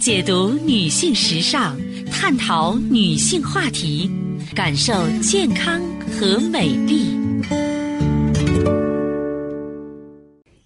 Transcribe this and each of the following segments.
解读女性时尚，探讨女性话题，感受健康和美丽。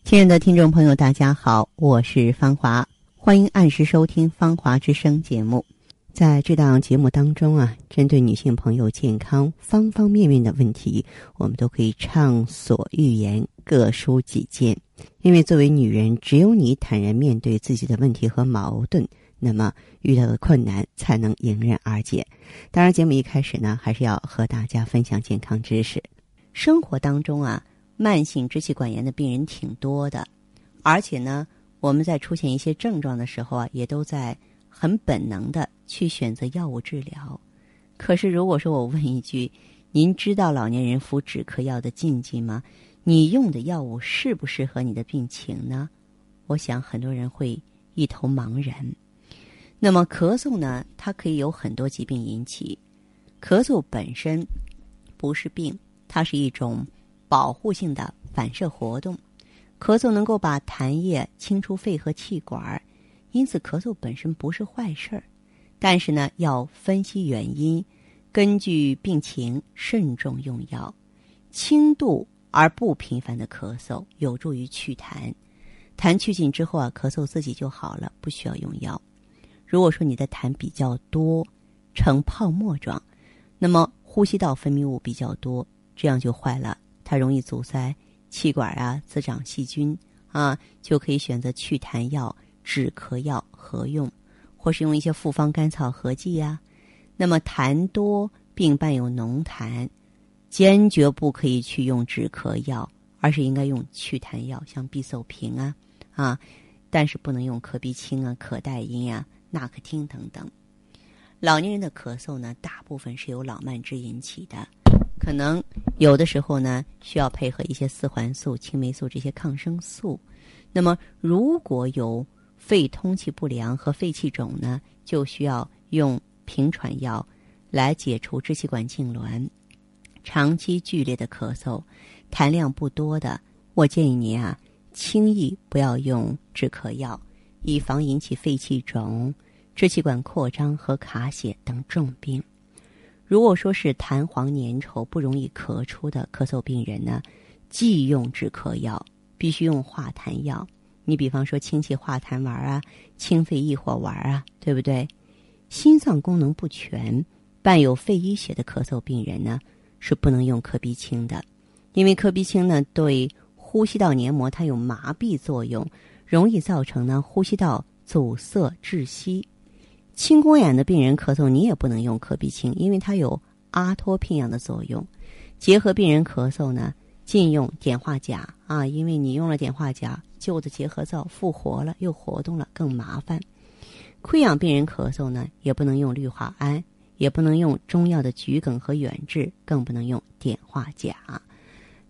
亲爱的听众朋友，大家好，我是芳华，欢迎按时收听《芳华之声》节目。在这档节目当中啊，针对女性朋友健康方方面面的问题，我们都可以畅所欲言，各抒己见。因为作为女人，只有你坦然面对自己的问题和矛盾，那么遇到的困难才能迎刃而解。当然，节目一开始呢，还是要和大家分享健康知识。生活当中啊，慢性支气管炎的病人挺多的，而且呢，我们在出现一些症状的时候啊，也都在很本能的去选择药物治疗。可是，如果说我问一句，您知道老年人服止咳药的禁忌吗？你用的药物适不适合你的病情呢？我想很多人会一头茫然。那么咳嗽呢？它可以有很多疾病引起。咳嗽本身不是病，它是一种保护性的反射活动。咳嗽能够把痰液清出肺和气管，因此咳嗽本身不是坏事儿。但是呢，要分析原因，根据病情慎重用药，轻度。而不频繁的咳嗽有助于祛痰，痰去尽之后啊，咳嗽自己就好了，不需要用药。如果说你的痰比较多，呈泡沫状，那么呼吸道分泌物比较多，这样就坏了，它容易阻塞气管啊，滋长细菌啊，就可以选择祛痰药、止咳药合用，或是用一些复方甘草合剂呀。那么痰多并伴有浓痰。坚决不可以去用止咳药，而是应该用祛痰药，像必寿平啊啊，但是不能用可必清啊、可待因啊、纳可汀等等。老年人的咳嗽呢，大部分是由老慢支引起的，可能有的时候呢需要配合一些四环素、青霉素这些抗生素。那么如果有肺通气不良和肺气肿呢，就需要用平喘药来解除支气管痉挛。长期剧烈的咳嗽，痰量不多的，我建议您啊，轻易不要用止咳药，以防引起肺气肿、支气管扩张和卡血等重病。如果说是痰黄粘稠、不容易咳出的咳嗽病人呢，忌用止咳药，必须用化痰药。你比方说清气化痰丸啊、清肺益火丸啊，对不对？心脏功能不全、伴有肺淤血的咳嗽病人呢？是不能用可必清的，因为可必清呢对呼吸道黏膜它有麻痹作用，容易造成呢呼吸道阻塞窒息。青光眼的病人咳嗽，你也不能用可必清，因为它有阿托品样的作用。结核病人咳嗽呢，禁用碘化钾啊，因为你用了碘化钾，旧的结核灶复活了，又活动了，更麻烦。溃疡病人咳嗽呢，也不能用氯化铵。也不能用中药的桔梗和远志，更不能用碘化钾。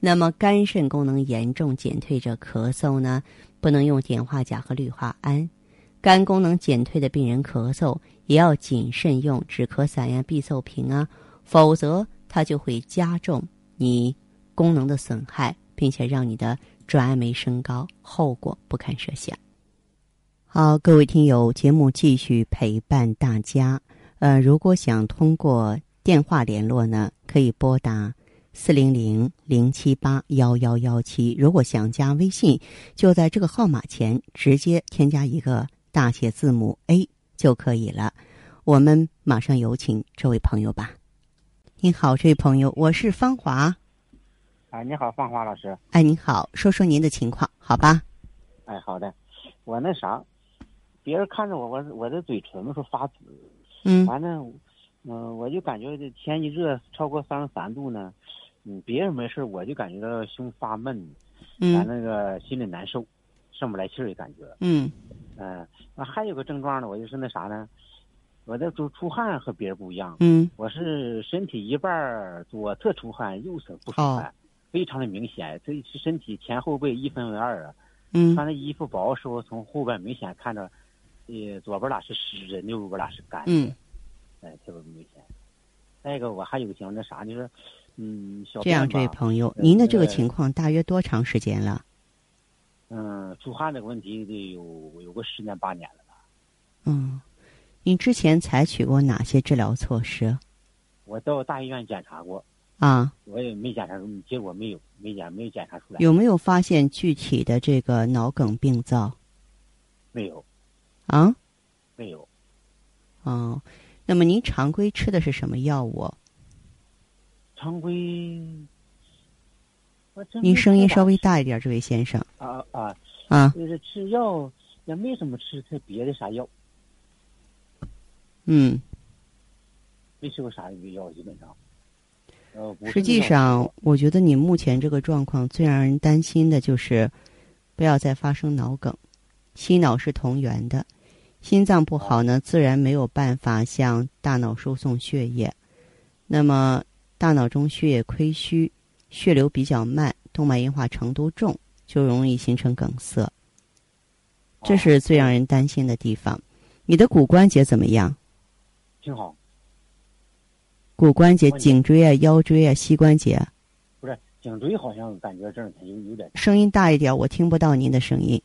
那么肝肾功能严重减退者咳嗽呢，不能用碘化钾和氯化铵。肝功能减退的病人咳嗽，也要谨慎用止咳散呀、必寿平啊，否则它就会加重你功能的损害，并且让你的转氨酶升高，后果不堪设想。好，各位听友，节目继续陪伴大家。呃，如果想通过电话联络呢，可以拨打四零零零七八幺幺幺七。如果想加微信，就在这个号码前直接添加一个大写字母 A 就可以了。我们马上有请这位朋友吧。您好，这位朋友，我是芳华。哎，你好，芳华老师。哎，您好，说说您的情况，好吧？哎，好的。我那啥，别人看着我，我我的嘴唇子说发紫。嗯，完了，嗯，我就感觉这天一热超过三十三度呢，嗯，别人没事，我就感觉到胸发闷，嗯，咱那个心里难受，上不来气儿的感觉，嗯，嗯，那还有个症状呢，我就是那啥呢，我这出出汗和别人不一样，嗯，我是身体一半左侧出汗，右侧不出汗，非常的明显，这是身体前后背一分为二啊，嗯，穿的衣服薄时候从后边明显看着。呃，左边儿是湿的，右边儿是干的，嗯，哎，特别明显。再一个，我还有个情况，那啥，就是，嗯，小这样，这位朋友，您的这个情况大约多长时间了？嗯，出汗这个问题得有有个十年八年了吧。嗯，你之前采取过哪些治疗措施？我到大医院检查过，啊，我也没检查出，结果没有，没检没有检查出来。有没有发现具体的这个脑梗病灶？没有，啊，没有。哦，那么您常规吃的是什么药物？常规。您声音稍微大一点，这位先生。啊啊啊！就是吃药也没什么吃他别的啥药。嗯。没吃过啥药，基本上。呃，实际上，我觉得你目前这个状况最让人担心的就是，不要再发生脑梗。心脑是同源的，心脏不好呢，自然没有办法向大脑输送血液。那么，大脑中血液亏虚。血流比较慢，动脉硬化程度重，就容易形成梗塞。这是最让人担心的地方。你的骨关节怎么样？挺好。骨关节，颈椎啊、腰椎啊、膝关节。不是颈椎，好像感觉这两天有有点。声音大一点，我听不到您的声音。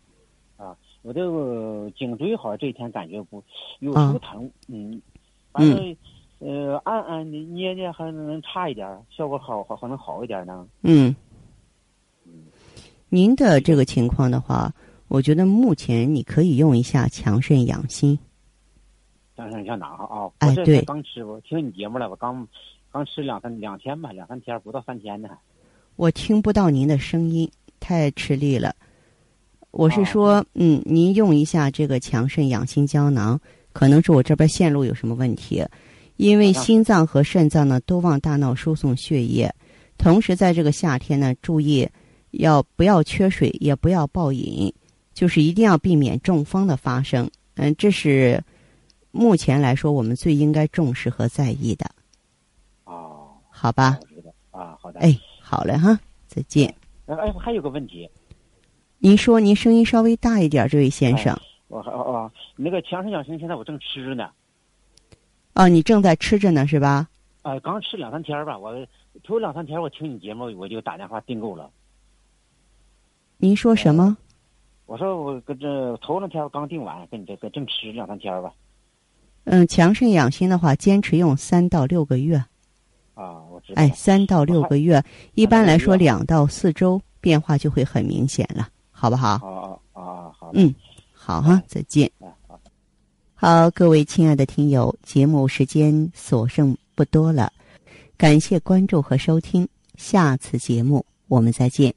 啊，我这个颈椎好像这几天感觉不有时候疼，嗯，反正。呃，按按的捏捏还能差一点，效果好好还能好一点呢。嗯，您的这个情况的话，我觉得目前你可以用一下强肾养心。强肾养哪啊？哎，对，刚吃我听你节目了，我刚刚吃两三两天吧，两三天不到三天呢。我听不到您的声音，太吃力了。我是说，嗯，您用一下这个强肾养心胶囊，可能是我这边线路有什么问题。因为心脏和肾脏呢都往大脑输送血液，同时在这个夏天呢，注意要不要缺水，也不要暴饮，就是一定要避免中风的发生。嗯，这是目前来说我们最应该重视和在意的。哦，好吧。啊，好的。哎，好嘞哈，再见。哎，还有个问题。您说，您声音稍微大一点，这位先生。我哦哦，那个强肾养心，现在我正吃着呢。哦，你正在吃着呢，是吧？啊，刚吃两三天吧。我头两三天我听你节目，我就打电话订购了。您说什么？我说我跟这头两天我刚定完，跟你这个正吃两三天吧。嗯，强肾养心的话，坚持用三到六个月。啊，我知道。哎，三到六个月，一般来说两到四周变化就会很明显了，好不好？啊啊啊！好。嗯，好哈，再见。好，各位亲爱的听友，节目时间所剩不多了，感谢关注和收听，下次节目我们再见。